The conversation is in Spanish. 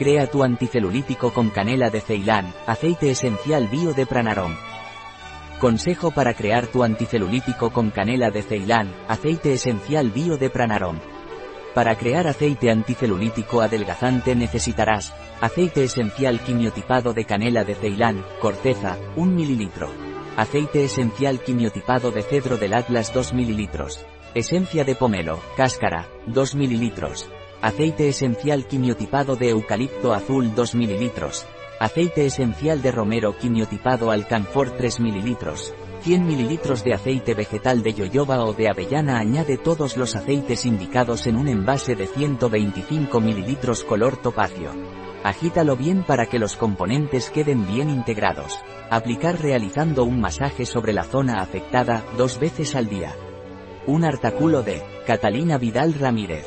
Crea tu anticelulítico con canela de Ceilán, aceite esencial bio de Pranarom. Consejo para crear tu anticelulítico con canela de Ceilán, aceite esencial bio de Pranarom. Para crear aceite anticelulítico adelgazante necesitarás aceite esencial quimiotipado de canela de Ceilán, corteza, 1 ml. Aceite esencial quimiotipado de cedro del Atlas 2 ml. Esencia de pomelo, cáscara, 2 ml. Aceite esencial quimiotipado de eucalipto azul 2 ml. Aceite esencial de romero quimiotipado alcanfor 3 ml. 100 ml de aceite vegetal de yoyoba o de avellana añade todos los aceites indicados en un envase de 125 ml color topacio. Agítalo bien para que los componentes queden bien integrados. Aplicar realizando un masaje sobre la zona afectada dos veces al día. Un artículo de Catalina Vidal Ramírez,